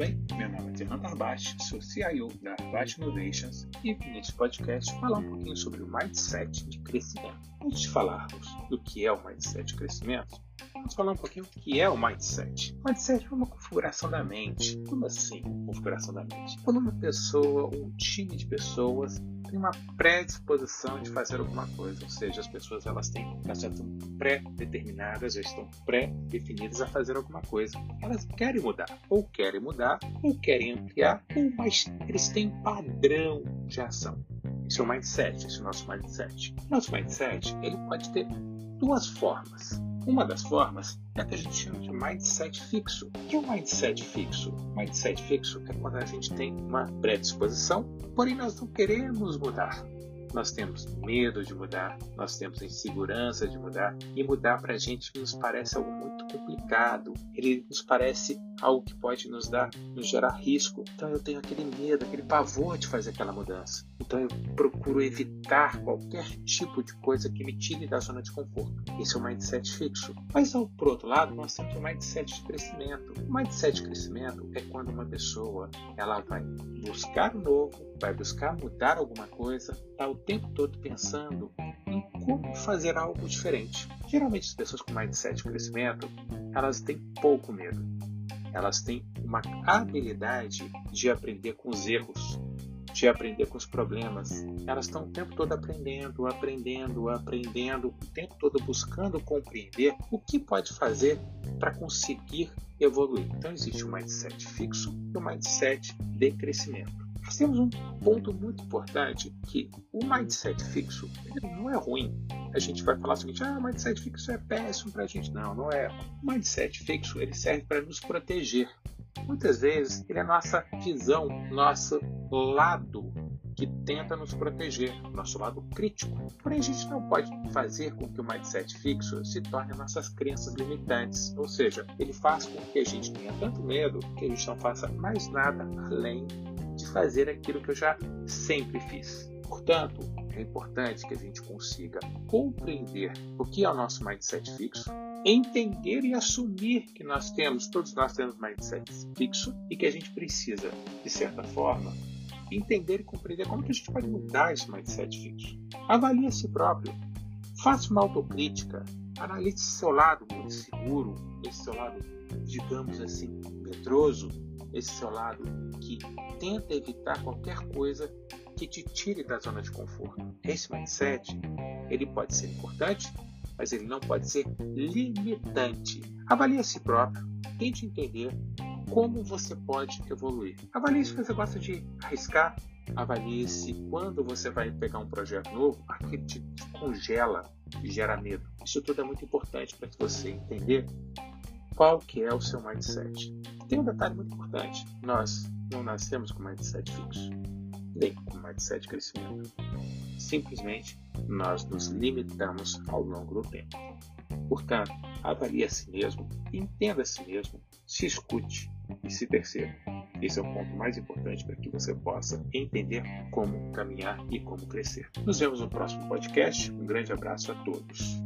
bem? Meu nome é Fernando Arbache, sou CIO da Arbache Innovations e nesse podcast falar um pouquinho sobre o mindset de crescimento. Antes de falarmos do que é o mindset de crescimento, vamos falar um pouquinho do que é o mindset. O mindset é uma configuração da mente. Como assim, configuração da mente? Quando uma pessoa, um time de pessoas tem uma predisposição de fazer alguma coisa, ou seja, as pessoas elas têm, já estão pré-determinadas, já estão pré-definidas a fazer alguma coisa. Elas querem mudar, ou querem mudar, ou querem ampliar, ou mas eles têm um padrão de ação. Esse é o mindset, esse é o nosso mindset. Nosso mindset ele pode ter duas formas. Uma das formas é que a gente chama de mindset fixo. O que é um mindset fixo? Mindset fixo é quando a gente tem uma predisposição, porém nós não queremos mudar. Nós temos medo de mudar, nós temos insegurança de mudar, e mudar para a gente nos parece algo muito complicado. Ele nos parece algo que pode nos dar, nos gerar risco. Então eu tenho aquele medo, aquele pavor de fazer aquela mudança. Então eu procuro evitar qualquer tipo de coisa que me tire da zona de conforto. Esse é o mindset fixo. Mas por outro lado, nós temos o mindset de crescimento. O mindset de crescimento é quando uma pessoa ela vai buscar o novo, vai buscar mudar alguma coisa, está o tempo todo pensando em como fazer algo diferente. Geralmente as pessoas com mindset de crescimento, elas têm pouco medo elas têm uma habilidade de aprender com os erros, de aprender com os problemas. Elas estão o tempo todo aprendendo, aprendendo, aprendendo, o tempo todo buscando compreender o que pode fazer para conseguir evoluir. Então existe o mindset fixo e o mindset de crescimento. Nós temos um ponto muito importante que o mindset fixo não é ruim. A gente vai falar o seguinte, ah, mindset fixo é péssimo para a gente. Não, não é. O mindset fixo ele serve para nos proteger. Muitas vezes ele é nossa visão, nosso lado que tenta nos proteger, nosso lado crítico. Porém, a gente não pode fazer com que o mindset fixo se torne nossas crenças limitantes, ou seja, ele faz com que a gente tenha tanto medo que a gente não faça mais nada além de fazer aquilo que eu já sempre fiz. Portanto, é importante que a gente consiga compreender o que é o nosso mindset fixo, entender e assumir que nós temos, todos nós temos mindset fixo e que a gente precisa, de certa forma, entender e compreender como que a gente pode mudar esse mindset fixo. Avalie a si próprio, faça uma autocrítica, analise seu lado muito seguro, esse seu lado, digamos assim, medroso, esse seu lado que tenta evitar qualquer coisa que te tire da zona de conforto. Esse mindset, ele pode ser importante, mas ele não pode ser limitante. Avalie a si próprio, tente entender como você pode evoluir. Avalie se você gosta de arriscar, avalie se quando você vai pegar um projeto novo, aquele te congela e gera medo. Isso tudo é muito importante para você entender qual que é o seu mindset. Tem um detalhe muito importante. Nós não nascemos com mindset fixo, nem com mindset de crescimento. Simplesmente nós nos limitamos ao longo do tempo. Portanto, avalie a si mesmo, entenda a si mesmo, se escute e se perceba. Esse é o ponto mais importante para que você possa entender como caminhar e como crescer. Nos vemos no próximo podcast. Um grande abraço a todos.